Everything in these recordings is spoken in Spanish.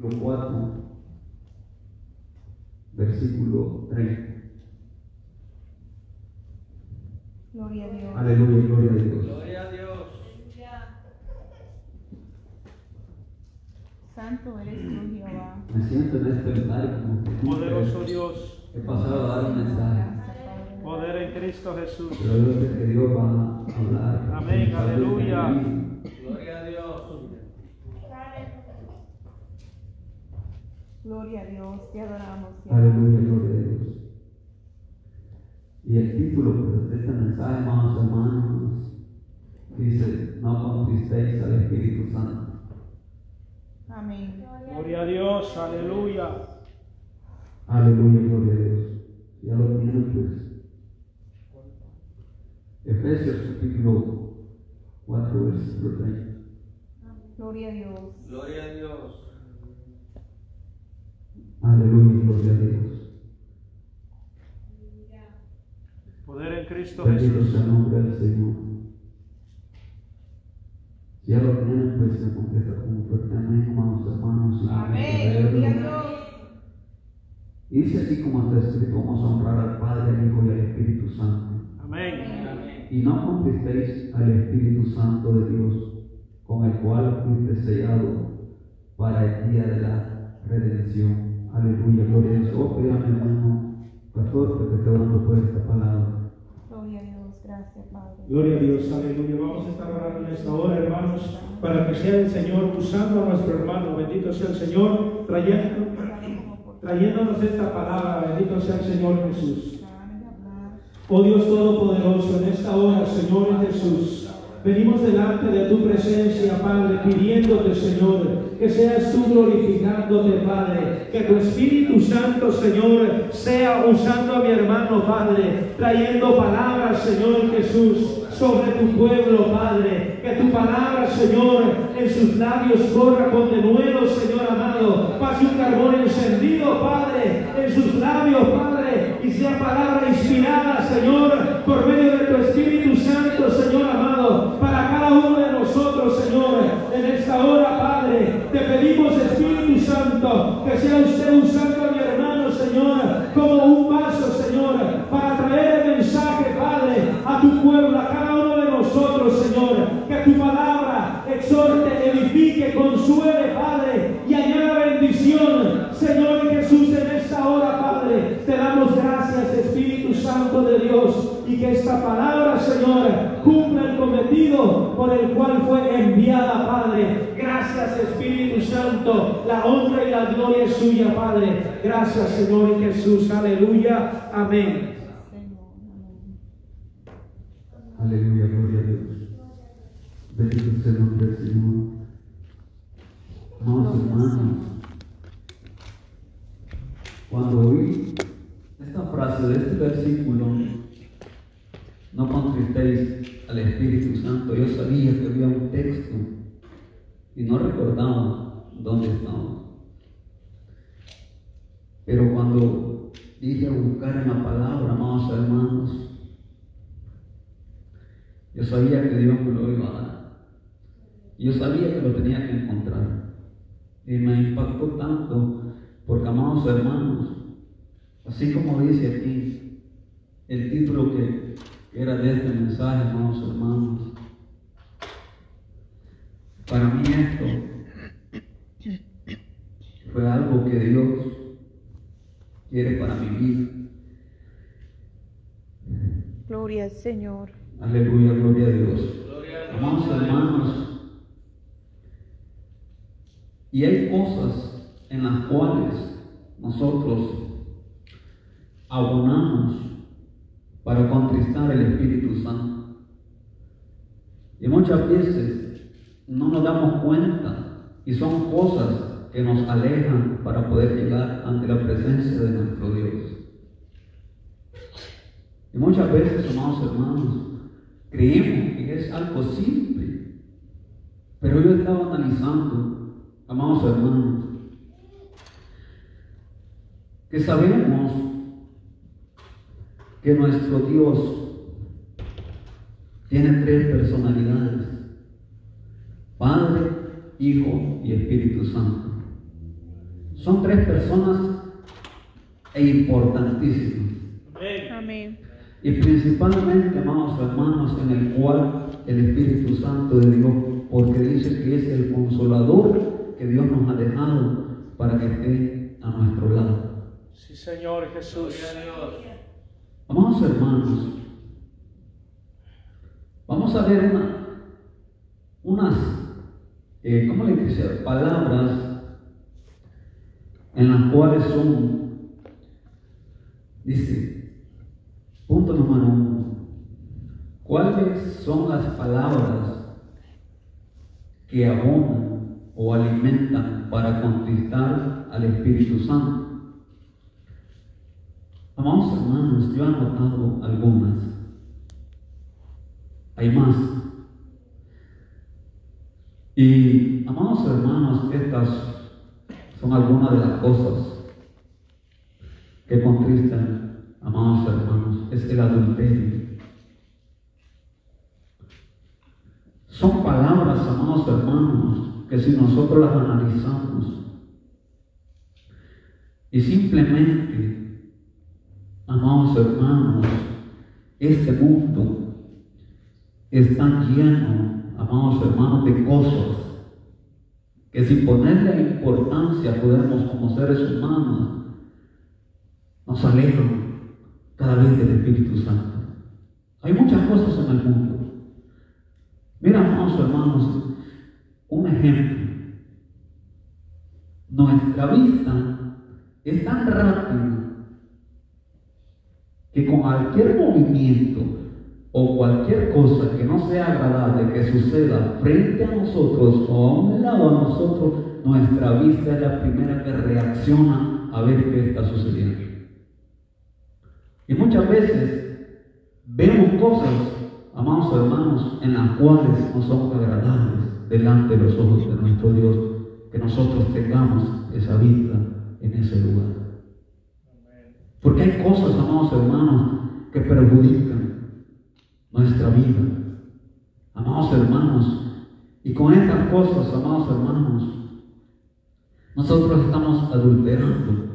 4, versículo 30. Gloria a Dios. Aleluya, gloria a Dios. Gloria a Dios. Santo eres tú, Jehová. Me siento en este lugar como Poderoso Dios. he pasado a dar un mensaje. Poder en Cristo Jesús. Pero sé que Dios va a hablar. Amén, aleluya. de mí. Gloria a Dios. Gloria a Dios. Te adoramos. te Aleluya, gloria a Dios. Y el título pues, de este mensaje, amados hermanos, dice, no contristéis al Espíritu Santo. Amén. Gloria a Dios. Aleluya. Aleluya, gloria a Dios. Ya lo tienen pues. Efesios capítulo 4, versículo 30. Gloria a Dios. Gloria a Dios. Aleluya, gloria a Dios. Poder en Cristo Bendito Jesús. sea el nombre del Señor. Si ya lo tienen, pues contesta con un fuerte amén, amados hermanos. y Amén. Gloria a Dios. Y dice así como está escrito, vamos a honrar al Padre, al Hijo y al Espíritu Santo. Amén. Y no contristéis al Espíritu Santo de Dios, con el cual fuiste sellado para el día de la redención. Aleluya, gloria a Dios. Oh, a mi hermano pastor que orando por esta palabra. Gloria a Dios. Gracias, Padre. Gloria a Dios, aleluya. Vamos a estar orando en esta hora, hermanos, para que sea el Señor usando a nuestro hermano. Bendito sea el Señor, trayendo, trayéndonos esta palabra. Bendito sea el Señor Jesús. Oh Dios Todopoderoso, en esta hora, Señor Jesús, venimos delante de tu presencia, Padre, pidiéndote, Señor, que seas tú glorificándote, Padre, que tu Espíritu Santo, Señor, sea usando a mi hermano, Padre, trayendo palabras, Señor Jesús, sobre tu pueblo, Padre, que tu palabra, Señor, en sus labios corra con denuedo, Señor amado, pase un carbón encendido, Padre, en sus labios, Padre, y sea palabra inspirada, Señor, por medio de tu Espíritu Santo, Señor amado, para cada uno de nosotros, Señor, en esta hora, te pedimos, Espíritu Santo, que sea usted usando a mi hermano, Señor, como un vaso, Señor, para traer el mensaje, Padre, a tu pueblo, a cada uno de nosotros, Señor, que tu palabra exhorte, edifique, consuele, Padre, y añada bendición, Señor Jesús, en esta hora, Padre, te damos gracias, Espíritu Santo de Dios, y que esta palabra, Señor, cumpla el cometido por el cual fue enviada, Padre. Gracias, Espíritu Santo, la honra y la gloria es suya, Padre. Gracias, Señor Jesús, aleluya. Amén. Aleluya, gloria a Dios. Bendito sea el nombre del Señor. Amados hermanos, cuando oí esta frase de este versículo, no contristéis al Espíritu Santo, yo sabía que había un texto y no recordaba dónde estaba. Pero cuando dije a buscar en la palabra, amados hermanos, yo sabía que Dios me lo iba a dar. Yo sabía que lo tenía que encontrar. Y me impactó tanto, porque amados hermanos, así como dice aquí el título que era de este mensaje, amados hermanos, para mí esto fue algo que Dios quiere para mi vida. Gloria al Señor. Aleluya, gloria a Dios. Gloria a Dios. Amados hermanos, y hay cosas en las cuales nosotros abonamos para contristar el Espíritu Santo. Y muchas veces no nos damos cuenta y son cosas que nos alejan para poder llegar ante la presencia de nuestro Dios. Y muchas veces, amados hermanos, creemos que es algo simple. Pero yo estaba analizando, amados hermanos, que sabemos que nuestro Dios tiene tres personalidades, Padre, Hijo y Espíritu Santo. Son tres personas e importantísimas. Amén. Amén. Y principalmente, amados hermanos, en el cual el Espíritu Santo de Dios, porque dice que es el consolador que Dios nos ha dejado para que esté a nuestro lado. Sí, Señor Jesús. Amados hermanos, vamos a ver una, unas, eh, ¿cómo le dice? Palabras en las cuales son, dice, punto número uno, ¿cuáles son las palabras que abonan o alimentan para conquistar al Espíritu Santo? Amados hermanos, yo he anotado algunas. Hay más. Y, amados hermanos, estas son algunas de las cosas que contristan, amados hermanos, es el adulterio. Son palabras, amados hermanos, que si nosotros las analizamos y simplemente, amados hermanos, este mundo está lleno, amados hermanos, de cosas que sin ponerle importancia podemos como seres humanos nos alejan cada vez del Espíritu Santo. Hay muchas cosas en el mundo. Mira, amados hermanos, un ejemplo. Nuestra vista es tan rápida que con cualquier movimiento o cualquier cosa que no sea agradable que suceda frente a nosotros o a un lado a nosotros, nuestra vista es la primera que reacciona a ver qué está sucediendo. Y muchas veces vemos cosas, amados hermanos, en las cuales no son agradables delante de los ojos de nuestro Dios, que nosotros tengamos esa vista en ese lugar. Porque hay cosas, amados hermanos, que perjudican nuestra vida. Amados hermanos, y con estas cosas, amados hermanos, nosotros estamos adulterando.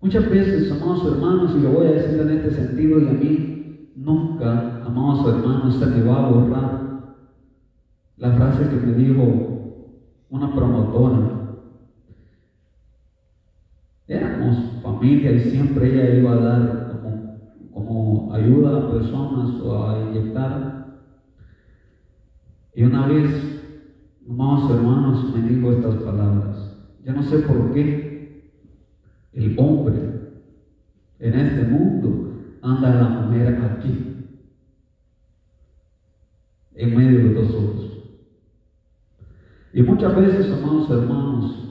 Muchas veces, amados hermanos, y lo voy a decir en este sentido, y a mí nunca, amados hermanos, se me va a borrar la frase que me dijo una promotora. Éramos familia y siempre ella iba a dar como, ayuda a personas o a inyectar. Y una vez, amados hermanos, me dijo estas palabras. Yo no sé por qué el hombre en este mundo anda la mujer aquí, en medio de los ojos. Y muchas veces, amados hermanos,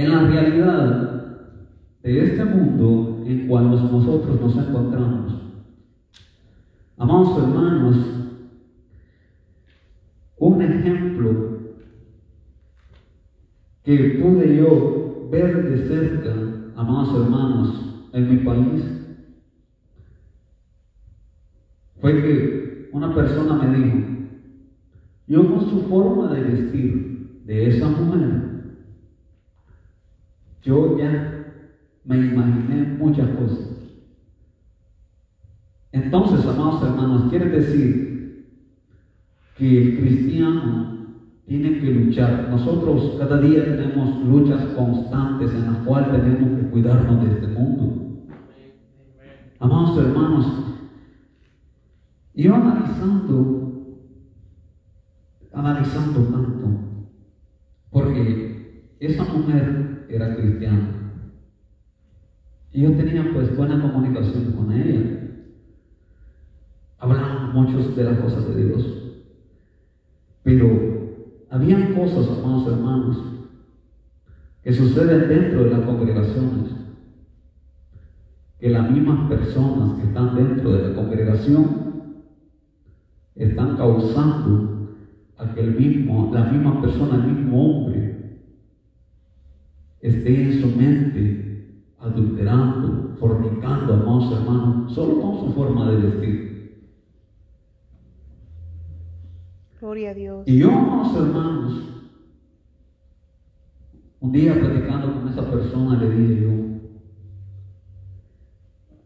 en la realidad de este mundo en cual nosotros nos encontramos, amados hermanos, un ejemplo que pude yo ver de cerca, amados hermanos, en mi país, fue que una persona me dijo, yo con su forma de vestir de esa mujer, yo ya me imaginé muchas cosas. Entonces, amados hermanos, quiere decir que el cristiano tiene que luchar. Nosotros cada día tenemos luchas constantes en las cuales tenemos que cuidarnos de este mundo. Amados hermanos, yo analizando, analizando tanto, porque esa mujer era cristiana. Y yo tenía pues buena comunicación con ella. Hablamos muchos de las cosas de Dios. Pero habían cosas, amados hermanos, que suceden dentro de las congregaciones. Que las mismas personas que están dentro de la congregación están causando a que el mismo, la misma persona, el mismo hombre, esté en su mente adulterando, fornicando, amados hermanos, solo con su forma de vestir. Gloria a Dios. Y yo, amados hermanos, Un día platicando con esa persona le dije yo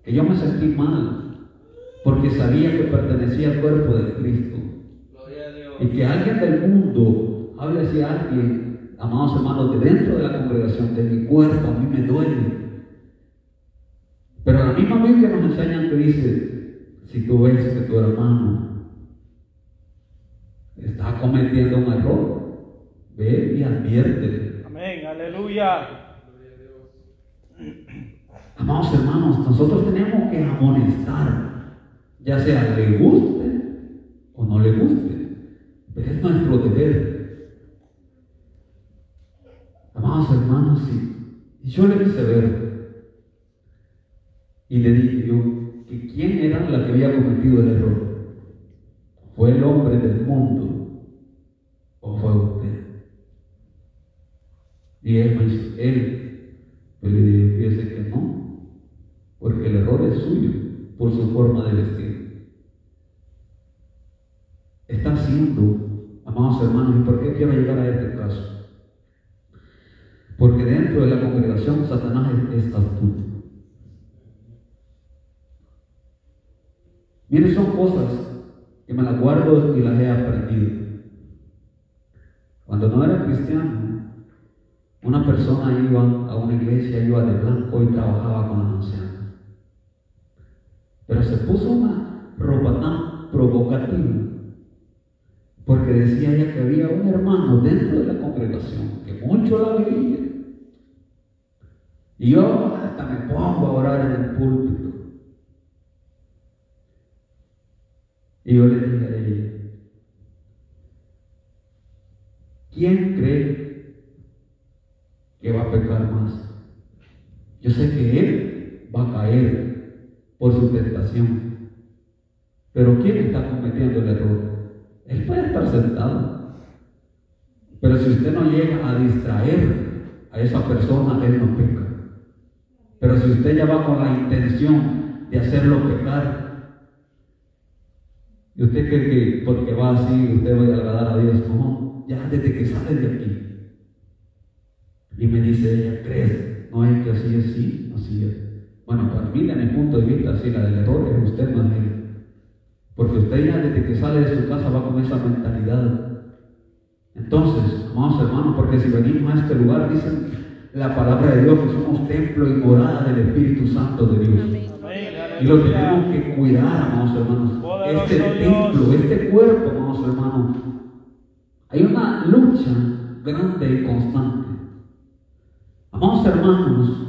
que yo me sentí mal porque sabía que pertenecía al cuerpo de Cristo. Y que alguien del mundo hable hacia alguien, amados hermanos, de dentro de la congregación, de mi cuerpo, a mí me duele. Pero la misma Biblia nos enseña que dice, si tú ves que tu hermano está cometiendo un error, ve y adviértele. Amén, aleluya. Amados hermanos, nosotros tenemos que amonestar, ya sea le guste o no le guste, pero es nuestro deber. Amados hermanos, y, y yo le hice ver, y le dije yo, que quién era la que había cometido el error. ¿Fue el hombre del mundo o fue usted? Y él me dice, él, yo le dije, fíjese que no, porque el error es suyo por su forma de vestir. Está haciendo, amados hermanos, ¿y por qué quiero llegar a este caso? Porque dentro de la congregación Satanás es, astuto. Miren, son cosas que me las guardo y las he aprendido. Cuando no era cristiano, una persona iba a una iglesia, iba de blanco y trabajaba con las ancianas. Pero se puso una ropa tan provocativa, porque decía ella que había un hermano dentro de la congregación que mucho la veía. Y yo hasta me pongo a orar en el púlpito. Y yo le dije a ella, ¿quién cree que va a pecar más? Yo sé que él va a caer por su tentación. Pero ¿quién está cometiendo el error? Él puede estar sentado. Pero si usted no llega a distraer a esa persona, él no peca. Pero si usted ya va con la intención de hacerlo pecar, y usted cree que porque va así, usted va a agradar a Dios, no, ya desde que sale de aquí. Y me dice ella, ¿crees? No es que así es, sí, así es. Bueno, para mí, de mi punto de vista, así la del error es usted más. Porque usted ya desde que sale de su casa va con esa mentalidad. Entonces, amados hermanos, porque si venimos a este lugar, dicen la palabra de Dios que somos templo y morada del Espíritu Santo de Dios. Y lo tenemos que cuidar, amados hermanos. Este templo, este cuerpo, amados hermanos. Hay una lucha grande y constante. Amados hermanos,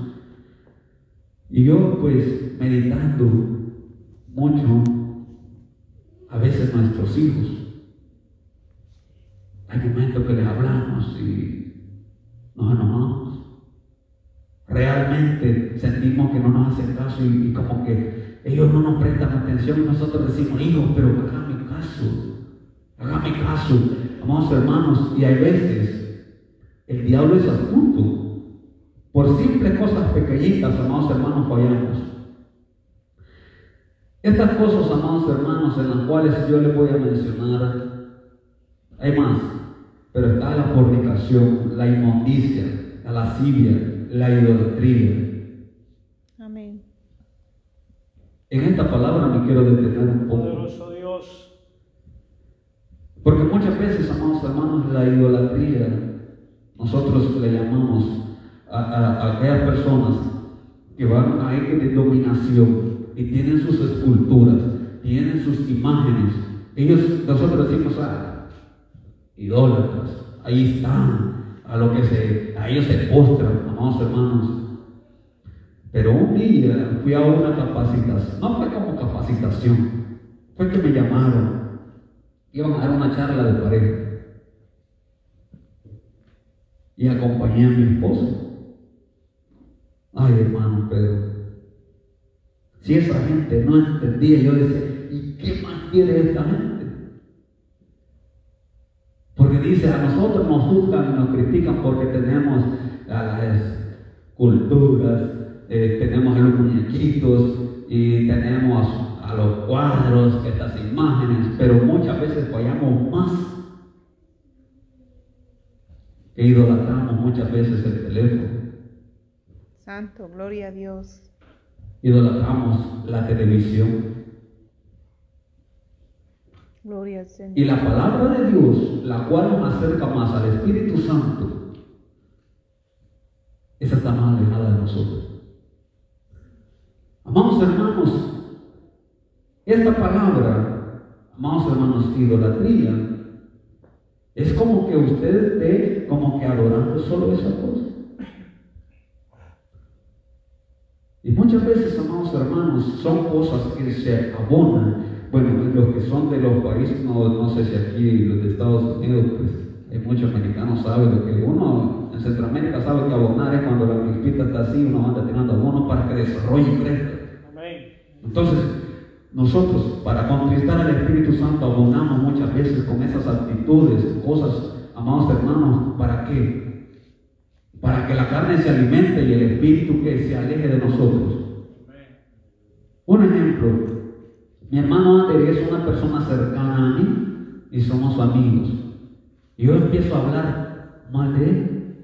y yo pues meditando mucho, a veces nuestros hijos, hay momentos que les hablamos y nos enojamos. Realmente sentimos que no nos hacen caso y, como que ellos no nos prestan atención y nosotros decimos, hijo, pero hágame caso, hágame caso, amados hermanos, y hay veces el diablo es astuto. Por simples cosas pequeñitas, amados hermanos, fallamos. Estas cosas, amados hermanos, en las cuales yo les voy a mencionar, hay más, pero está la fornicación, la inmundicia, la lascivia, la idolatría. Amén. En esta palabra me quiero detener un poco. Poderoso Dios. Porque muchas veces, amados hermanos, la idolatría, nosotros le llamamos a, a- a aquellas personas que van a ir de dominación y tienen sus esculturas, tienen sus imágenes. Ellos, nosotros decimos, ah, idólatras, ahí están, a lo que se, a ellos se postran, amados hermanos. Pero un día fui a una capacitación, no fue como capacitación, fue que me llamaron iban a dar una charla de pareja. Y acompañé a mi esposa. Ay, hermano Pedro. Si esa gente no entendía, yo decía, ¿y qué más quiere esta gente? Porque dice, a nosotros nos juzgan y nos critican porque tenemos a las culturas, eh, tenemos a los muñequitos y tenemos a los cuadros, estas imágenes, pero muchas veces fallamos más que idolatramos muchas veces el teléfono, Santo, gloria a Dios. Idolatramos la televisión. Gloria al Señor. Y la palabra de Dios, la cual nos acerca más al Espíritu Santo, esa está más alejada de nosotros. Amados hermanos, esta palabra, amados hermanos, idolatría, es como que usted esté como que adorando solo esa cosa. Y muchas veces, amados hermanos, son cosas que se abonan. Bueno, los que son de los países, no, no sé si aquí los de Estados Unidos, pues hay muchos americanos saben lo que uno en Centroamérica sabe que abonar es cuando la milpita está así, uno anda tirando abonos para que desarrolle y crezca. Entonces, nosotros para contristar al Espíritu Santo abonamos muchas veces con esas actitudes, cosas, amados hermanos, ¿para qué? La carne se alimente y el Espíritu que se aleje de nosotros. Un ejemplo, mi hermano Ander es una persona cercana a mí y somos amigos. Yo empiezo a hablar mal de él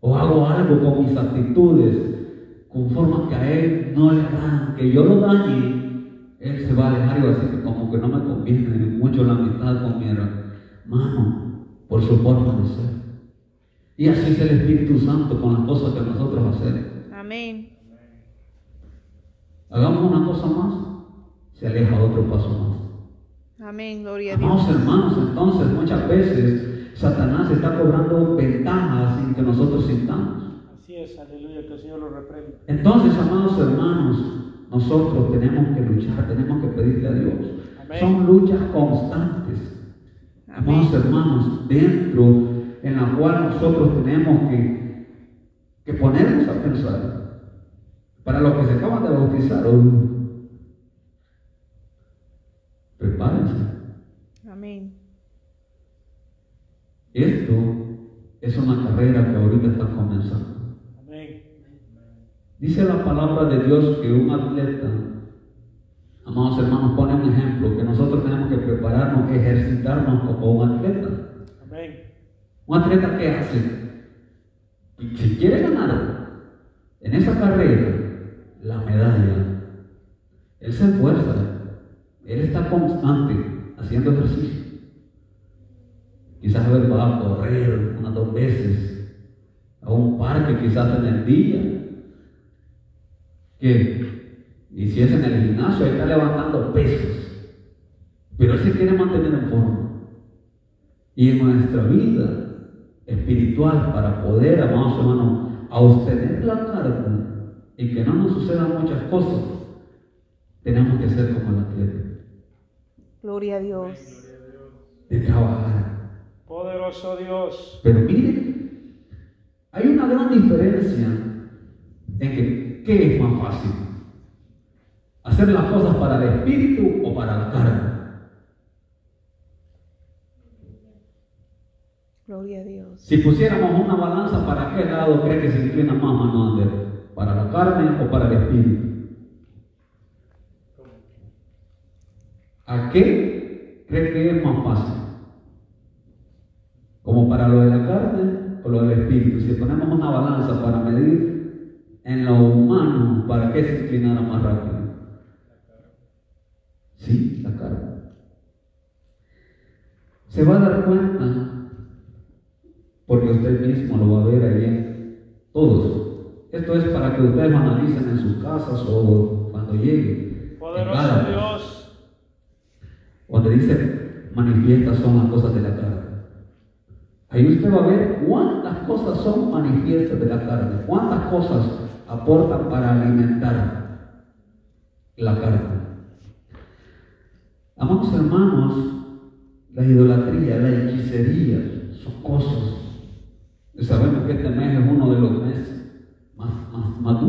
o hago algo con mis actitudes con formas que a él no le dan, que yo lo dañe, él se va a alejar y va a decir como que no me conviene mucho la amistad con mi hermano por su forma de ser. Y así es el Espíritu Santo con las cosas que nosotros hacemos. Amén. Hagamos una cosa más, se aleja otro paso más. Amén, gloria a Amados Dios. hermanos, entonces muchas veces Satanás está cobrando ventajas sin que nosotros sintamos. Así es, aleluya, que el Señor lo reprenda. Entonces, amados hermanos, nosotros tenemos que luchar, tenemos que pedirle a Dios. Amén. Son luchas constantes, amados hermanos, dentro en la cual nosotros tenemos que, que ponernos a pensar. Para los que se acaban de bautizar, oh, prepárense. Amén. Esto es una carrera que ahorita está comenzando. Amén. Dice la palabra de Dios que un atleta, amados hermanos, pone un ejemplo, que nosotros tenemos que prepararnos, ejercitarnos como un atleta. Un atleta que hace, si quiere ganar en esa carrera la medalla, él se esfuerza, él está constante haciendo ejercicio. Quizás él va a correr unas dos veces a un parque, quizás en el día. Que, y si es en el gimnasio, ahí está levantando pesos. Pero él se quiere mantener en forma. Y en nuestra vida espiritual, para poder, amados hermanos, abstener la carne y que no nos sucedan muchas cosas, tenemos que ser como el atleta, Gloria a Dios. de trabajar. Poderoso Dios. Pero mire, hay una gran diferencia en que, ¿qué es más fácil? ¿Hacer las cosas para el espíritu o para la carne? Si pusiéramos una balanza, ¿para qué lado cree que se inclina más mano Ander? ¿Para la carne o para el espíritu? ¿A qué cree que es más fácil? ¿Como para lo de la carne o lo del espíritu? Si ponemos una balanza para medir en lo humano, ¿para qué se inclinara más rápido? Sí, la carne. Se va a dar cuenta porque usted mismo lo va a ver ahí en todos. Esto es para que ustedes lo analicen en sus casas o cuando llegue. En Poderoso Dios. Donde dice, manifiestas son las cosas de la carne. Ahí usted va a ver cuántas cosas son manifiestas de la carne, cuántas cosas aportan para alimentar la carne. Amados hermanos, la idolatría, la hechicería, son cosas. Sabemos que este mes es uno de los meses más, más.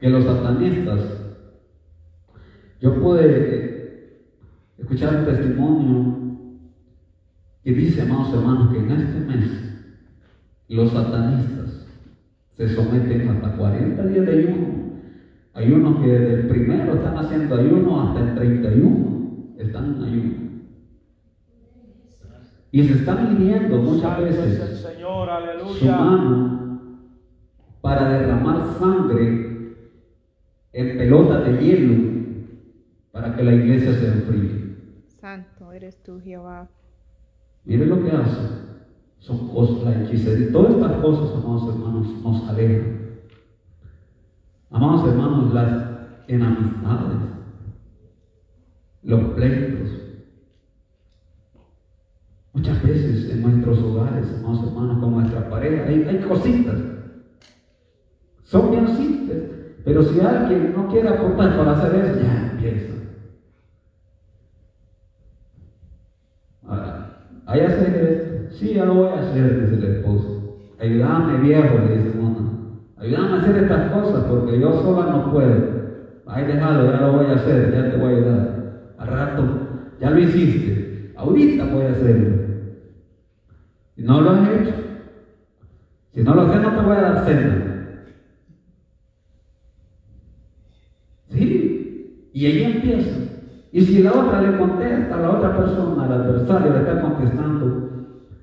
Que los satanistas, yo pude escuchar un testimonio que dice, amados hermanos, que en este mes los satanistas se someten hasta 40 días de ayuno. Hay unos que desde el primero están haciendo ayuno hasta el 31 están en ayuno. Y se están midiendo muchas el veces Señor, su mano para derramar sangre en pelotas de hielo para que la iglesia se enfríe. Santo eres tú, Jehová. Miren lo que hace. Son cosas, la hechicería. Todas estas cosas, amados hermanos, nos alejan. Amados hermanos, las enemistades, los pleitos. Muchas veces en nuestros hogares, hermanos, con nuestra pareja, hay, cositas. Son bien simples. Pero si alguien no quiere aportar para hacer eso, ya empieza. Ah, ¿Hay hacer esto? Sí, ya lo voy a hacer, dice el esposo. Ayúdame, viejo, le dice una. Ayúdame a hacer estas cosas porque yo sola no puedo. Ay, déjalo, ya lo voy a hacer, ya te voy a ayudar. Al rato, ya lo hiciste. Ahorita voy a hacerlo. Y no lo has hecho. Si no lo haces, no te voy a dar cena. Sí, y ahí empieza. Y si la otra le contesta, la otra persona, el adversario le está contestando,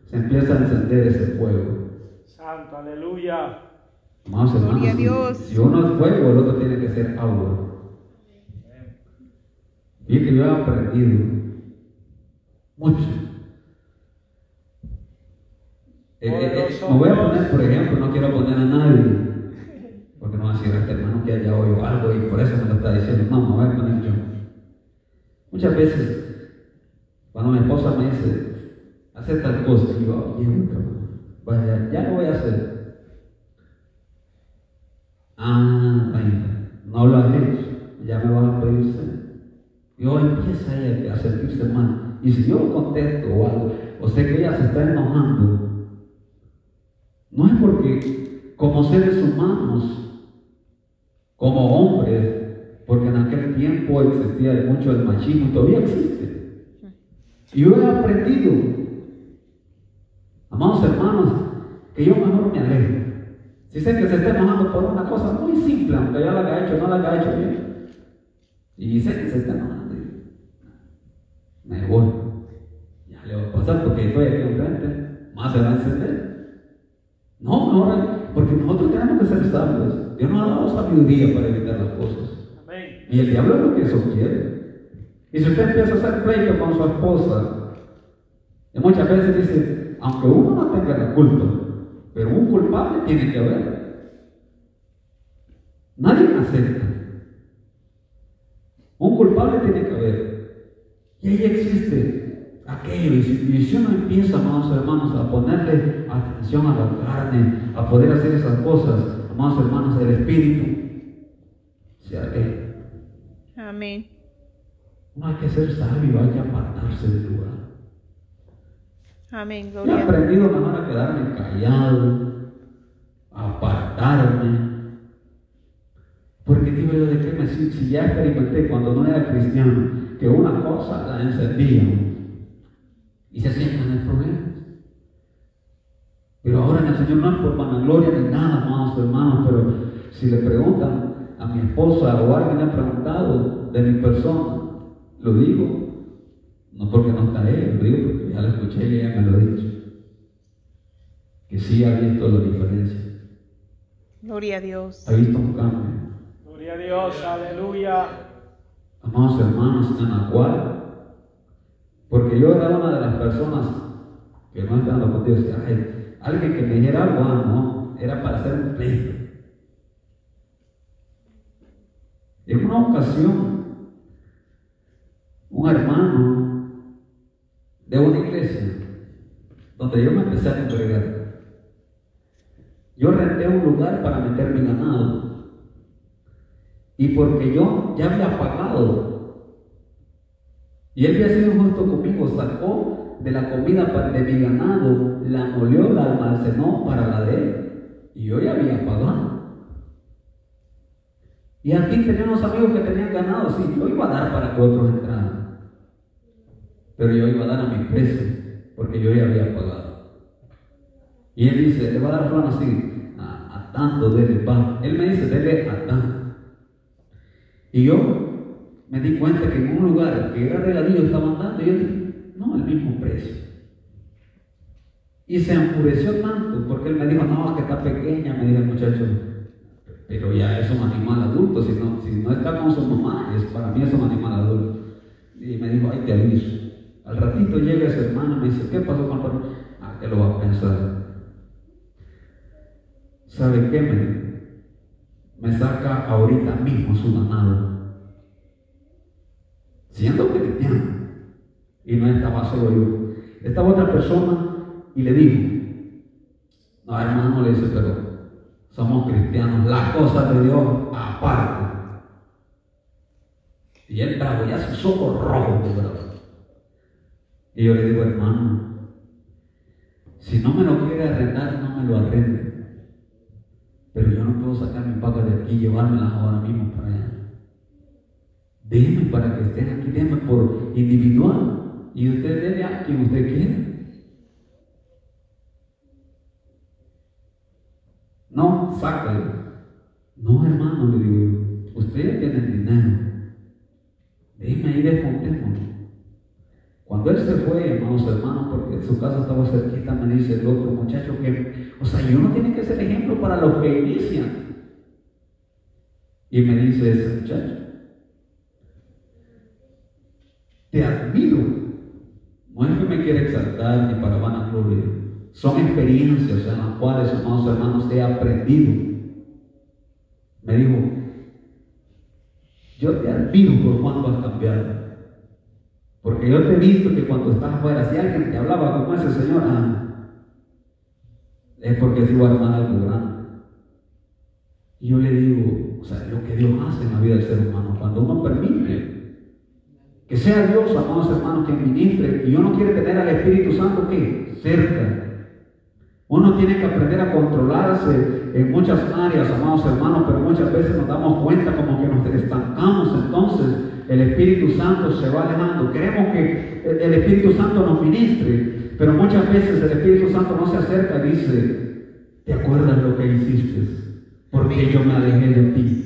se empieza a encender ese fuego. Santo, aleluya. Amados hermanos, Gloria a si- Dios. Si uno es fuego, el otro tiene que ser agua. Y que yo he aprendido mucho. Eh, eh, eh, me voy a poner, por ejemplo, no quiero poner a nadie, porque no va a decir a este hermano que haya oído algo y por eso me lo está diciendo. No, me voy a poner yo. Muchas veces, cuando mi esposa me dice, hacer tal cosa, y yo, "Bien, cabrón, vaya, ya lo voy a hacer. Ah, venga, no lo has hecho, ya me vas a pedir cena. Y hoy empieza ella a sentirse mal. Y si yo lo contesto o algo, o sé que ella se está enojando, no es porque como seres humanos, como hombres, porque en aquel tiempo existía mucho el machismo, todavía existe. Y yo he aprendido, amados hermanos, que yo mejor me alejo. Si sé que se está enojando por una cosa muy simple, aunque ya la haya hecho, no la haya hecho bien, y sé que se está enojando, y me voy. Ya le va a pasar porque estoy aquí enfrente, más se va a encender. No, no, porque nosotros tenemos que ser sabios. Dios nos ha dado sabiduría para evitar las cosas. Amén. Y el diablo es lo que eso quiere. Y si usted empieza a hacer pleito con su esposa, y muchas veces dice, aunque uno no tenga la culpa, pero un culpable tiene que haber. Nadie acepta. Un culpable tiene que haber. Y ahí existe aquello. Y si, si uno empieza, amados hermanos, a ponerle atención a la carne, a poder hacer esas cosas, amados hermanos, el espíritu se aleja. Amén. No hay que ser sabio, hay que apartarse del lugar. Amén. He Gloria Dios. aprendido mejor a quedarme callado, a apartarme. Porque digo yo, ¿de qué me sirve? Si ya experimenté cuando no era cristiano, que una cosa la encendía y se sientan en problemas. Pero ahora en el Señor no es por vanagloria ni nada, amados hermanos, pero si le preguntan a mi esposa o alguien le ha preguntado de mi persona, lo digo, no porque no está ella, lo digo porque ya la escuché y ella me lo ha dicho. Que sí ha visto la diferencia, Gloria a Dios. ha visto un cambio. Gloria a Dios, aleluya. Amados hermanos, en la cual, porque yo era una de las personas que no estaban contigo, decía, ay, alguien que me dijera algo, ah, no, era para hacer un pleito. En una ocasión, un hermano de una iglesia, donde yo me empecé a congregar, yo renté un lugar para meter mi ganado. Y porque yo ya había pagado. Y él había sido justo conmigo, sacó de la comida de mi ganado, la molió, la almacenó para la de él. Y yo ya había pagado. Y aquí tenía unos amigos que tenían ganado, sí, yo iba a dar para que otros entraran. Pero yo iba a dar a mi precio, porque yo ya había pagado. Y él dice, le va a dar plano así, a, a tanto, dele, va. Él me dice, dele a tanto. Y yo me di cuenta que en un lugar que era regadío estaban dando, y yo dije, no, el mismo precio. Y se enfureció tanto porque él me dijo, no, que está pequeña, me dijo el muchacho. Pero ya es un animal adulto, si no, si no está con su mamá, es, para mí es un animal adulto. Y me dijo, ay, te aviso. Al ratito llega ese hermano me dice, ¿qué pasó con tu Ah, que lo va a pensar. ¿Sabe qué? Me, me saca ahorita mismo su ganado. Siendo cristiano. Y no estaba solo yo. Estaba otra persona y le dijo, no hermano, le dice, pero somos cristianos, las cosas de Dios aparte. Y él bravo, ya sus ojos rojos bravo. Y yo le digo, hermano, si no me lo quiere arrendar, no me lo arrende. Pero yo no puedo sacar mi paga de aquí y llevármelas ahora mismo para allá. Déjeme para que estén aquí, déjeme por individual. Y usted debe a quien usted quiera. No, sácalo. No, hermano, le digo usted ya tiene dinero. Déjeme ahí desmontémonos. Cuando él se fue, hermanos, hermanos, porque su casa estaba cerquita, me dice el otro muchacho que, o sea, yo no tiene que ser ejemplo para los que inician. Y me dice ese muchacho, te admiro. No es que me quiera exaltar ni para vanagloria. Son experiencias en las cuales, amados hermanos, he aprendido. Me dijo, yo te admiro por cuánto has cambiado. Porque yo te he visto que cuando estás afuera, si alguien te hablaba como ese señor, ah, es porque se iba a armar algo grande. Y yo le digo, o sea, lo que Dios hace en la vida del ser humano, cuando uno permite que sea Dios, amados hermanos, que ministre, y uno quiere tener al Espíritu Santo que cerca. Uno tiene que aprender a controlarse en muchas áreas, amados hermanos, pero muchas veces nos damos cuenta como que nos estancamos entonces el Espíritu Santo se va alejando. Queremos que el Espíritu Santo nos ministre, pero muchas veces el Espíritu Santo no se acerca y dice, ¿te acuerdas lo que hiciste? Porque yo me alejé de ti.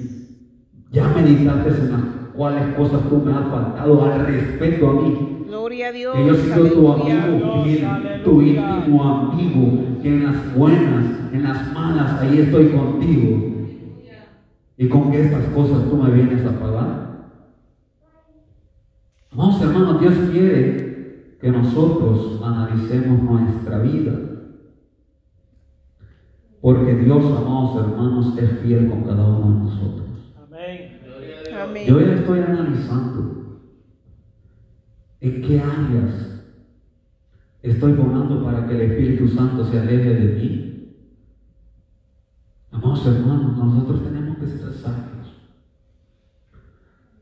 Ya meditaste en las cuales cosas tú me has faltado al respeto a mí. Gloria a Dios. Que yo he sido tu amigo fiel, tu íntimo amigo, que en las buenas, en las malas, ahí estoy contigo. Y con que estas cosas tú me vienes a pagar. Amados hermanos, Dios quiere que nosotros analicemos nuestra vida. Porque Dios, amados hermanos, es fiel con cada uno de nosotros. Yo ya estoy analizando en qué áreas estoy poniendo para que el Espíritu Santo se aleje de mí. Amados hermanos, nosotros tenemos que ser sabios.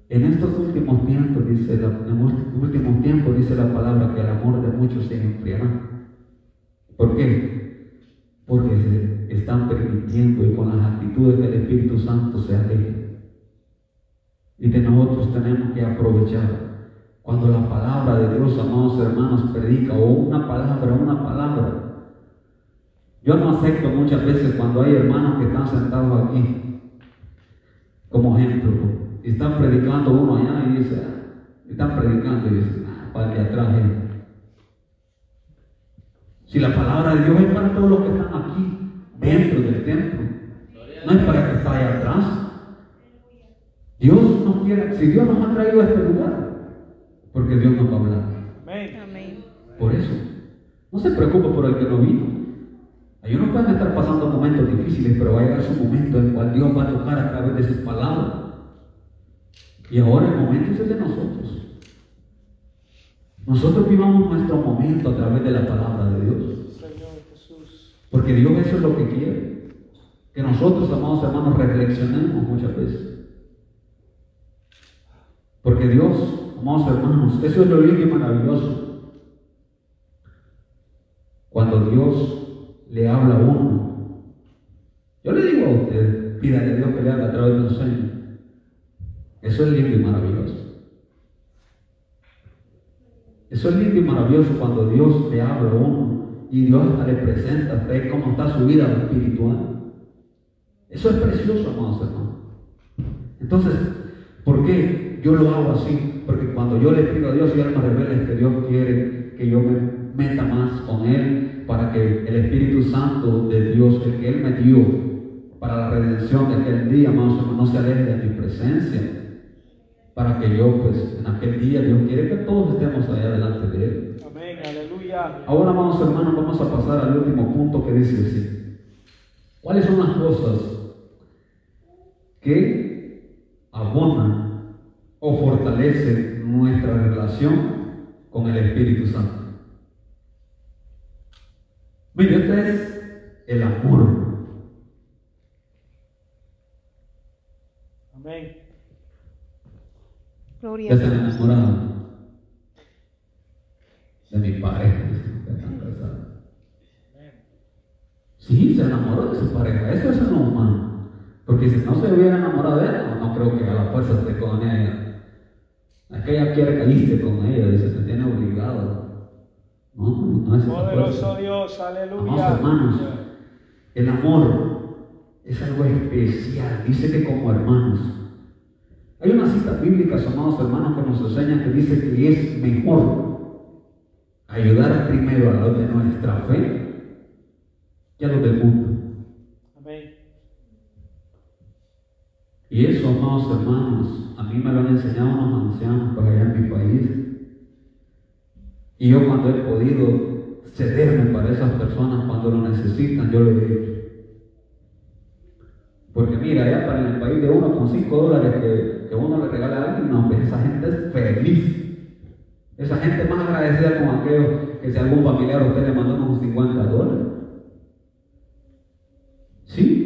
En estos últimos tiempos, dice la, en los últimos tiempos, dice la palabra que el amor de muchos se enfriará. ¿Por qué? Porque se están permitiendo y con las actitudes del Espíritu Santo se aleje. Y de nosotros tenemos que aprovechar cuando la palabra de Dios, amados hermanos, predica o una palabra, una palabra. Yo no acepto muchas veces cuando hay hermanos que están sentados aquí, como ejemplo, y están predicando uno allá y dice, ah, están predicando y dice, ah, para que atrás eh". Si la palabra de Dios es para todos los que están aquí, dentro del templo, no es para que esté allá atrás. Dios nos quiere, si Dios nos ha traído a este lugar, porque Dios nos va a hablar. Amén. Amén. Por eso, no se preocupe por el que no vino. Hay unos pueden estar pasando momentos difíciles, pero va a llegar su momento en el cual Dios va a tocar a través de sus palabras. Y ahora el momento es el de nosotros. Nosotros vivamos nuestro momento a través de la palabra de Dios. Señor Jesús. Porque Dios eso es lo que quiere. Que nosotros, amados hermanos, reflexionemos muchas veces. Porque Dios, amados hermanos, eso es lo lindo y maravilloso. Cuando Dios le habla a uno. Yo le digo a usted, pídale a Dios que le haga a través de un sueño. Eso es lindo y maravilloso. Eso es lindo y maravilloso cuando Dios le habla a uno y Dios hasta le presenta a usted cómo está su vida espiritual. Eso es precioso, amados hermanos. Entonces, ¿por qué yo lo hago así? Porque cuando yo le pido a Dios y me revela que Dios quiere que yo me meta más con Él, para que el Espíritu Santo de Dios, el que Él me dio para la redención de aquel día, amados hermanos, no se aleje de mi presencia. Para que yo, pues, en aquel día, Dios quiere que todos estemos allá delante de Él. Amén. Aleluya. Ahora, amados hermanos, vamos a pasar al último punto que dice así. ¿Cuáles son las cosas que abonan o fortalecen nuestra relación con el Espíritu Santo? Mire, este es el amor. Amén. Gloria a Es el Dios. enamorado de mi pareja. Sí, se enamoró de su pareja. Eso es lo humano. Porque si no se hubiera enamorado de no, no creo que a la fuerza esté con ella. Es que ella quiere que con ella, dice, se tiene obligado. No, no, es Poderoso. Dios. Amados Aleluya. hermanos, el amor es algo especial. Dice que como hermanos. Hay una cita bíblica, amados hermanos, que nos enseña que dice que es mejor ayudar primero a los de nuestra fe que a los del mundo. Amén. Y eso, amados hermanos, mí me lo han enseñado unos ancianos para allá en mi país. Y yo cuando he podido cederme para esas personas cuando lo necesitan, yo lo he hecho. Porque mira, allá para el país de uno con 5 dólares que, que uno le regala a alguien, no, esa gente es feliz. Esa gente más agradecida con aquellos que si algún familiar a usted le mandó unos 50 dólares. Sí,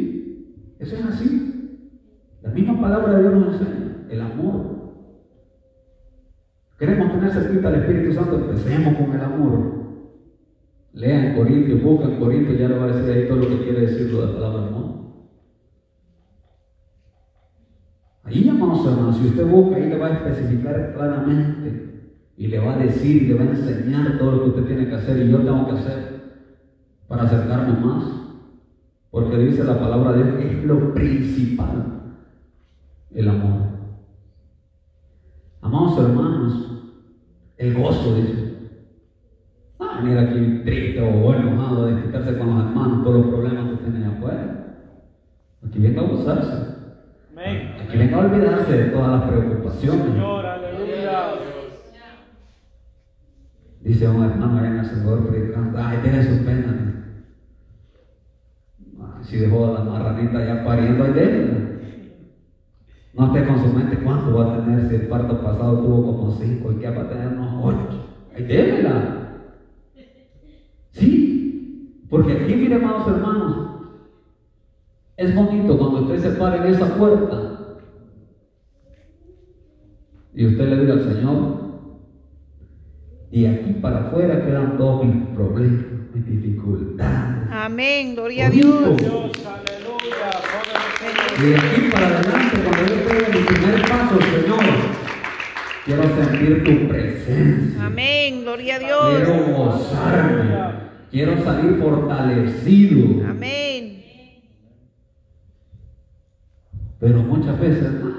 eso es así. La misma palabra de Dios nos enseña, el amor. Queremos tener cerquita al Espíritu Santo, empecemos con el amor. Lean Corintios, buscan Corintios, ya le va a decir ahí todo lo que quiere decir la palabra amor. Ahí, hermanos, hermanos, si usted busca, ahí le va a especificar claramente y le va a decir le va a enseñar todo lo que usted tiene que hacer y yo tengo que hacer para acercarme más. Porque dice la palabra de Dios, es lo principal, el amor. Amados hermanos, el gozo, dice. Ah, venir aquí triste o enojado, a disputarse con los hermanos por los problemas que tienen afuera. Aquí venga a gozarse. Aquí venga a olvidarse de todas las preocupaciones. Señor, aleluya. Dice un hermano allá en el Señor predicando, ay, deje sus penas. Ay, si dejó a la marranita ya pariendo, ay, déjela. No esté con su mente cuánto va a tener si el parto pasado tuvo como cinco y que va a tener unos ocho. Ay, déjela. Sí, porque aquí, mire, amados hermanos, es bonito cuando usted se para en esa puerta y usted le diga al Señor, y aquí para afuera quedan todos mis problemas, mis dificultades. Amén. Gloria a. Dios. Dios, Y de aquí para adelante, cuando yo tenga mi primer paso, Señor, quiero sentir tu presencia. Amén. Gloria a Quiero Dios. gozarme. Quiero salir fortalecido. Amén. Pero muchas veces más.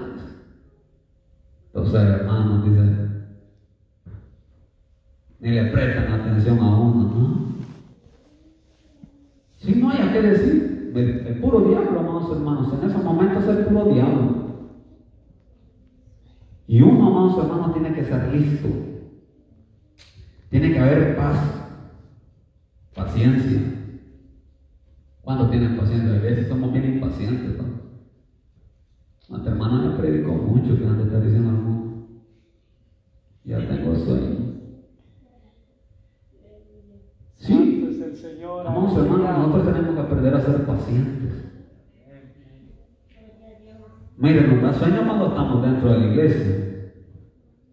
Entonces, hermanos, dicen, ni le prestan atención a uno, ¿no? Si no hay a qué decir, el, puro diablo, amados hermanos, en esos momentos es el puro diablo. Y uno, amados hermanos, tiene que ser listo. Tiene que haber paz, paciencia. ¿Cuántos tienen paciencia? A veces somos bien impacientes, ¿no? Nuestra hermana me predicó mucho que antes está diciendo hermano. Ya tengo sueño. Sí, Señor. Vamos hermanos, nosotros tenemos que aprender a ser pacientes. Miren, nos da sueño cuando estamos dentro de la iglesia.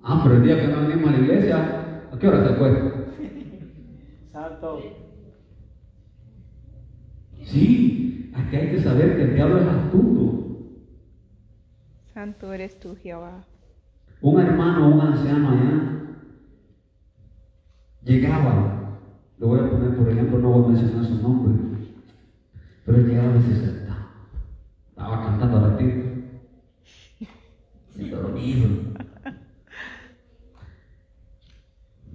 Ah, pero el día que no venimos a la iglesia, ¿a qué hora se acuesta? Santo. Sí, aquí hay que saber que el diablo es astuto. Santo eres tú, Jehová. Un hermano, un anciano allá, llegaba, lo voy a poner por ejemplo, no voy a mencionar su nombre, pero él llegaba y se sentaba, estaba cantando a ratito, y dormido.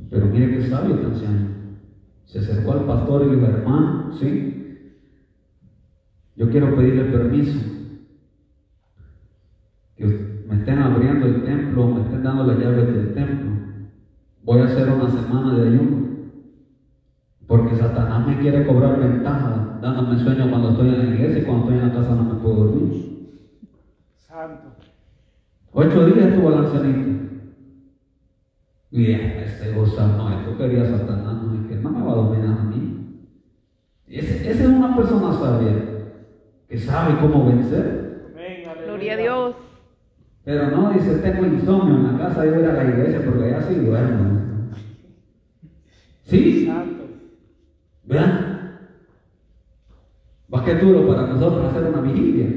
Pero mire qué sabio este anciano. Se acercó al pastor y le dijo, hermano, ¿sí? Yo quiero pedirle permiso. Que me estén abriendo el templo, me estén dando las llaves del templo. Voy a hacer una semana de ayuno. Porque Satanás me quiere cobrar ventaja, dándome sueño cuando estoy en la iglesia y cuando estoy en la casa no me puedo dormir. Santo. Ocho días estuvo la ancianita. Y ese goza, no, esto quería Satanás, no, es que no me va a dominar a mí. Ese- Esa es una persona sabia, que sabe cómo vencer. Amén. Gloria a Dios. Pero no dice, tengo insomnio en la casa, yo voy a ir a la iglesia porque allá sí duermo. ¿Sí? ¿Vean? Va que duro para nosotros hacer una vigilia.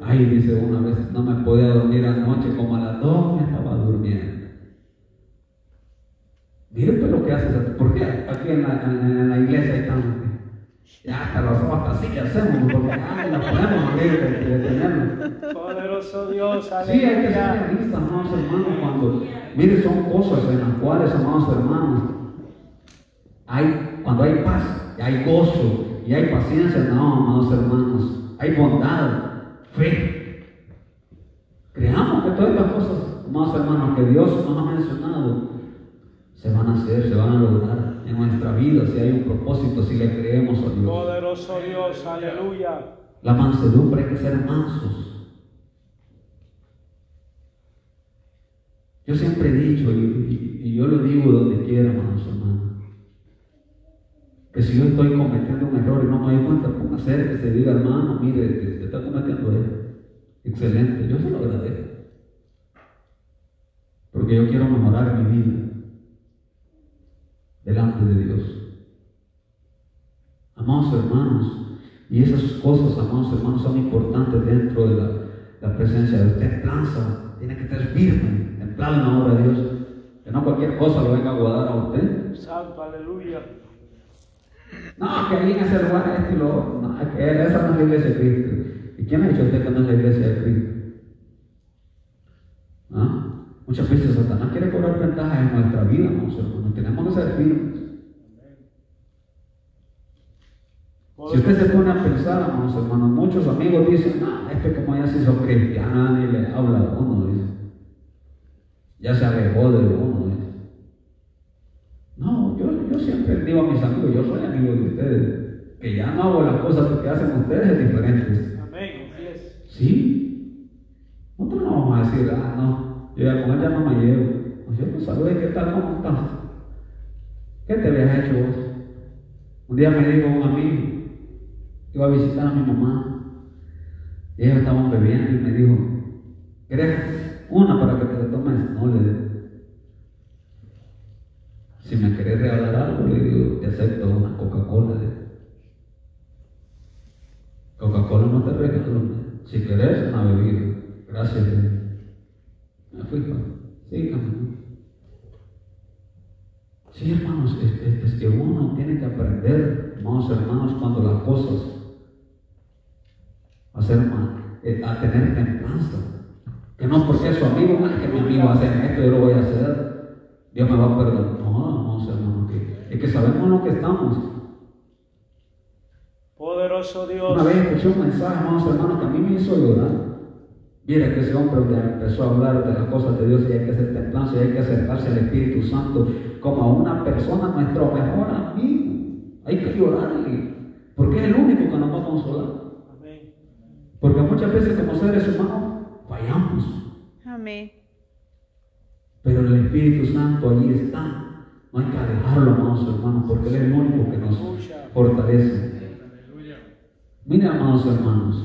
Ay, dice una vez, no me podía dormir anoche, como a las dos me estaba durmiendo. Mire pues lo que hace, porque aquí en la, en, en la iglesia estamos, ya hasta los ojos hasta así que hacemos, porque ay, la podemos abrir de, tenerlo. Poderoso Dios. Sí, hay que ser Aleluya. realistas, amados hermanos, cuando, mire, son cosas en las cuales, amados hermanos, hay, cuando hay paz, hay gozo, y hay paciencia, no, amados hermanos, hay bondad, fe. Creamos que todas estas cosas, amados hermanos, que Dios nos ha mencionado, se van a hacer, se van a lograr en nuestra vida, si hay un propósito, si le creemos a Dios. Poderoso Dios. Aleluya. La mansedumbre hay que ser mansos. Yo siempre he dicho, y, y- y yo lo digo donde quiera, hermanos, que si yo estoy cometiendo un error y no me doy cuenta, póngase que se diga, hermano, mire, te, te está cometiendo error. Excelente, yo se lo agradezco. Porque yo quiero mejorar mi vida delante de Dios. Amados hermanos, y esas cosas, amados hermanos, son importantes dentro de la, presencia de Dios. Templanza, tiene que estar firme, templado en la obra de Dios. Que no cualquier cosa lo venga a guardar a usted. No, que ahí en ese lugar esto y lo. No, es que esa no es la iglesia de Cristo. ¿Y quién ha dicho usted que no es la iglesia de Cristo? ¿Ah? Muchas veces Satanás quiere cobrar ventajas en nuestra vida, amados hermanos. Tenemos que ser firmes. Si usted se pone a pensar, amados hermanos, muchos amigos dicen, no, este como ya se hizo cristiano, ni le habla a uno, dice. Ya se alejó de uno, dice. No, yo, yo siempre digo a mis amigos, yo soy amigo de ustedes, que ya no hago las cosas que hacen ustedes diferentes. Amén. Así es. ¿Sí? Nosotros no vamos a decir, ah, no, yo ya con él ya no me llevo. Pues yo pues salude, ¿qué tal? ¿Cómo estás? ¿Qué te habías hecho vos? Un día me dijo un amigo, iba a visitar a mi mamá, y ellos estaban bebiendo y me dijo, ¿querés una para que te la tomes? No, le me querés regalar algo, le digo, te acepto una Coca-Cola. Coca-Cola no te regalo. Si querés, una bebida. Gracias. Me fui, pa. Sí, hermanos, es, es- que uno tiene que aprender, hermanos, hermanos, cuando las cosas, ma- eh, a tener templanza. Que no porque su amigo, es que mi amigo hace esto, yo lo voy a hacer. Dios me va a perdonar. Hermanos, que, es que sabemos en lo que estamos. Poderoso Dios. Una vez escuché un mensaje, hermanos, hermanos, que a mí me hizo llorar. Mira que ese hombre empezó a hablar de las cosas de Dios y hay que ser templanza y hay que acercarse al Espíritu Santo como a una persona, nuestro mejor amigo. Hay que llorarle, porque es el único que nos va a consolar. Amén. Porque muchas veces como seres humanos fallamos, Amén. pero el Espíritu Santo allí está. No hay que alejarlo, amados hermanos, porque Él es el único que nos fortalece. Miren, amados hermanos,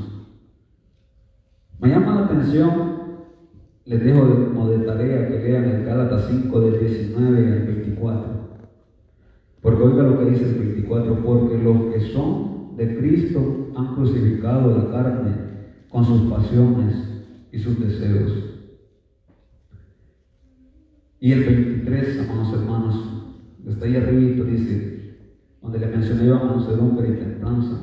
me llama la atención, les dejo de- como de tarea que lean el Gálatas 5 del 19 al 24. Porque oiga lo que dice el 24, porque los que son de Cristo han crucificado la carne con sus pasiones y sus deseos. Y el 23, amados hermanos, está ahí arribito, dice, donde le mencioné yo a mansedumbre y templanza.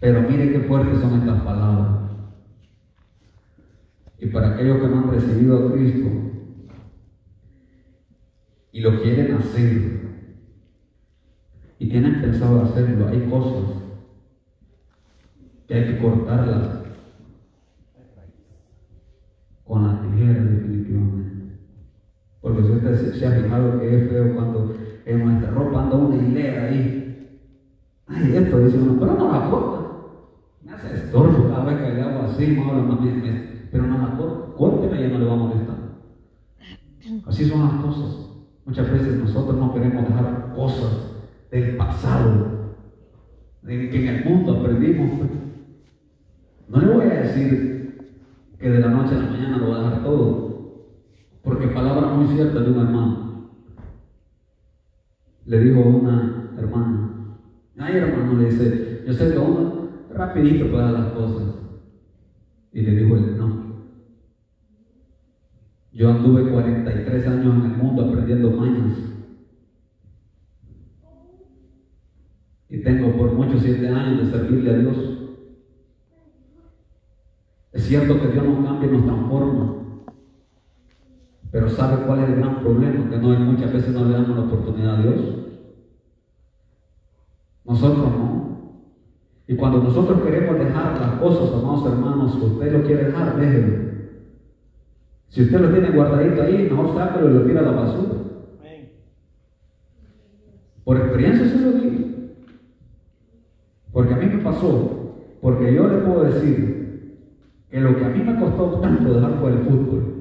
Pero mire qué fuertes son estas palabras. Y para aquellos que no han recibido a Cristo y lo quieren hacer, y tienen pensado hacerlo, hay cosas que hay que cortarlas con la tijera definitivamente. Porque si usted se- ha fijado que es feo cuando en nuestra ropa anda una hilera ahí. Ay, esto dice uno, pero no la corta. Me hace estorbo cada vez que le hago así, me habla, mami, me- pero no la corta. Córtela y ya no le va a molestar. Así son las cosas. Muchas veces nosotros no queremos dejar cosas del pasado, en el mundo aprendimos. No le voy a decir que de la noche a la mañana lo va a dejar todo, porque palabra muy cierta de un hermano. Le dijo a una hermana, ay hermano, le dice, yo sé que uno rapidito dar las cosas. Y le dijo él, no. Yo anduve 43 años en el mundo aprendiendo mañas. Y tengo por muchos siete años de servirle a Dios. Es cierto que Dios nos cambia y nos transforma. Pero ¿sabe cuál es el gran problema? Que no, muchas veces no le damos la oportunidad a Dios. Nosotros no. Y cuando nosotros queremos dejar las cosas, amados hermanos, que usted lo quiere dejar, déjelo. Si usted lo tiene guardadito ahí, mejor sácalo y lo tira a la basura. Por experiencia se lo digo. Porque a mí me pasó. Porque yo le puedo decir que lo que a mí me costó tanto dejar fue el fútbol.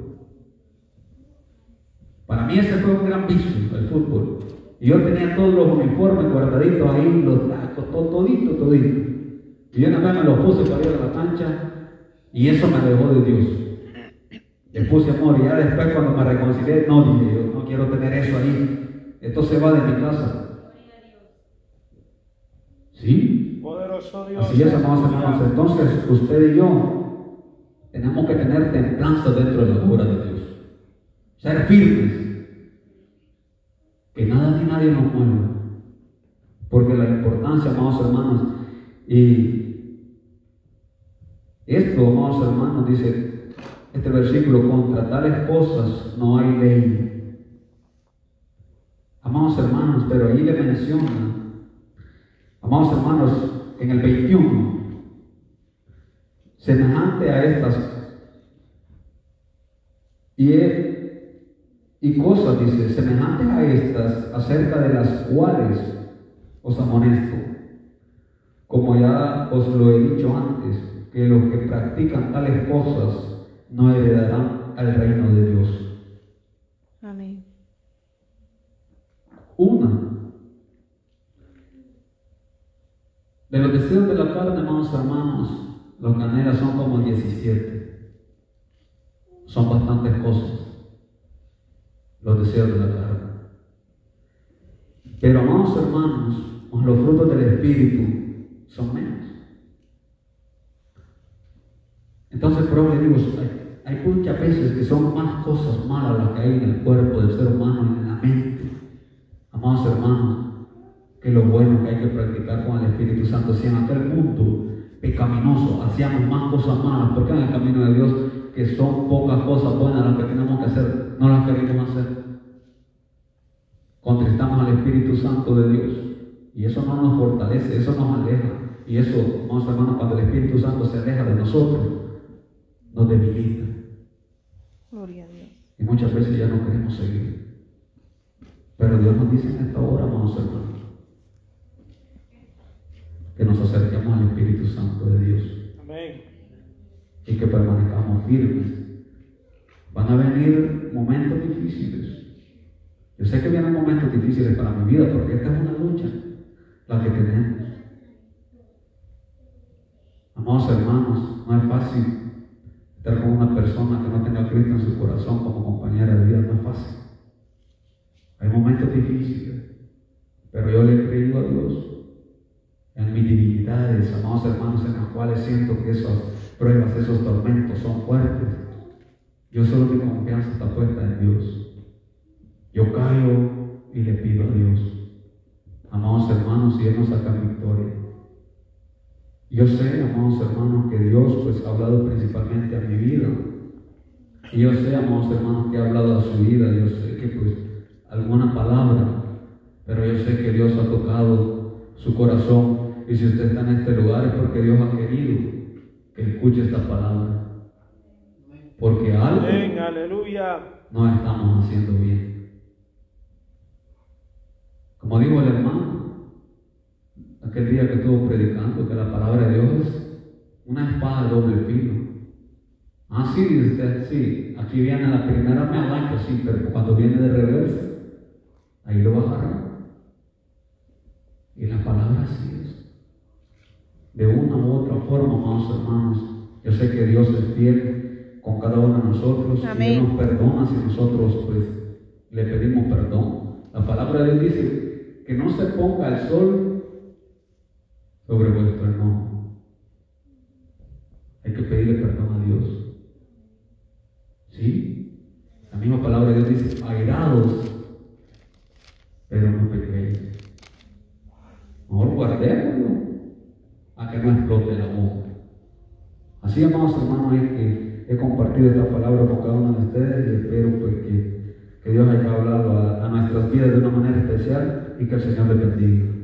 Mí ese fue un gran vicio, el fútbol. Y yo tenía todos los uniformes guardaditos ahí, los tacos, todo, todito, todito. Y yo una vez me los puse para ir a la cancha y eso me dejó de Dios. Le puse amor y ya después cuando me reconcilié, no, dije yo, no quiero tener eso ahí. Esto se va de mi casa. ¿Sí? Poderoso Dios. Así es, amados hermanos. Entonces, usted y yo tenemos que tener templanza dentro de la obra de Dios. Ser firmes. Que nada ni nadie nos mueva. Porque la importancia, amados hermanos, y esto, amados hermanos, dice este versículo, contra tales cosas no hay ley. Amados hermanos, pero ahí le menciona, amados hermanos, en el 21, semejante a estas, y, y cosas, dice, semejantes a estas, acerca de las cuales os amonesto, como ya os lo he dicho antes, que los que practican tales cosas no heredarán al reino de Dios. Amén. Una de los deseos de la carne, hermanos hermanos, los canelas son como 17. Son bastantes cosas. Los deseos de la carne. Pero, amados hermanos, los frutos del Espíritu son menos. Entonces, por hay, hay muchas veces que son más cosas malas las que hay en el cuerpo del ser humano y en la mente. Amados hermanos, que lo bueno que hay que practicar con el Espíritu Santo. Si en aquel mundo pecaminoso hacíamos más cosas malas, porque en el camino de Dios, que son pocas cosas buenas las que tenemos que hacer, no las queremos hacer. Contristamos al Espíritu Santo de Dios. Y eso no nos fortalece, eso nos aleja. Y eso, amados hermanos, cuando el Espíritu Santo se aleja de nosotros, nos debilita. Gloria a Dios. Y muchas veces ya no queremos seguir. Pero Dios nos dice en esta hora, amados hermanos, que nos acerquemos al Espíritu Santo de Dios. Y que permanezcamos firmes. Van a venir momentos difíciles. Yo sé que vienen momentos difíciles para mi vida porque esta es una lucha la que tenemos. Amados hermanos, no es fácil estar con una persona que no tenga a Cristo en su corazón como compañera de vida, no es fácil. Hay momentos difíciles, pero yo le he creído a Dios en mis debilidades, amados hermanos, en las cuales siento que esas pruebas, esos tormentos son fuertes. Yo solo mi confianza está puesta en Dios. Yo caigo y le pido a Dios. Amados hermanos, y Él nos saca victoria. Yo sé, amados hermanos, que Dios pues ha hablado principalmente a mi vida. Yo sé, amados hermanos, que ha hablado a su vida. Yo sé que pues alguna palabra Pero yo sé que Dios ha tocado su corazón. Y si usted está en este lugar es porque Dios ha querido que escuche esta palabra. Porque algo. Aleluya. no estamos haciendo bien. Como dijo el hermano, aquel día que estuvo predicando, que la palabra de Dios es una espada de doble filo. Ah, sí, usted, sí, aquí viene la primera melanca, sí, pero cuando viene de reversa, ahí lo agarrar. Y la palabra sí es. De una u otra forma, amados hermanos, yo sé que Dios es fiel con cada uno de nosotros y. Él nos perdona si nosotros pues le pedimos perdón. La palabra de Dios dice que no se ponga el sol sobre vuestro enojo. Hay que pedirle perdón a Dios. ¿Sí? La misma palabra de Dios dice, airados, pero no pequéis. Mejor guardémoslo a que no explote la boca. Así, amados hermanos, es que he compartido esta palabra con cada uno de ustedes y espero pues, que, que Dios haya hablado a, a nuestras vidas de una manera especial y que el Señor les bendiga.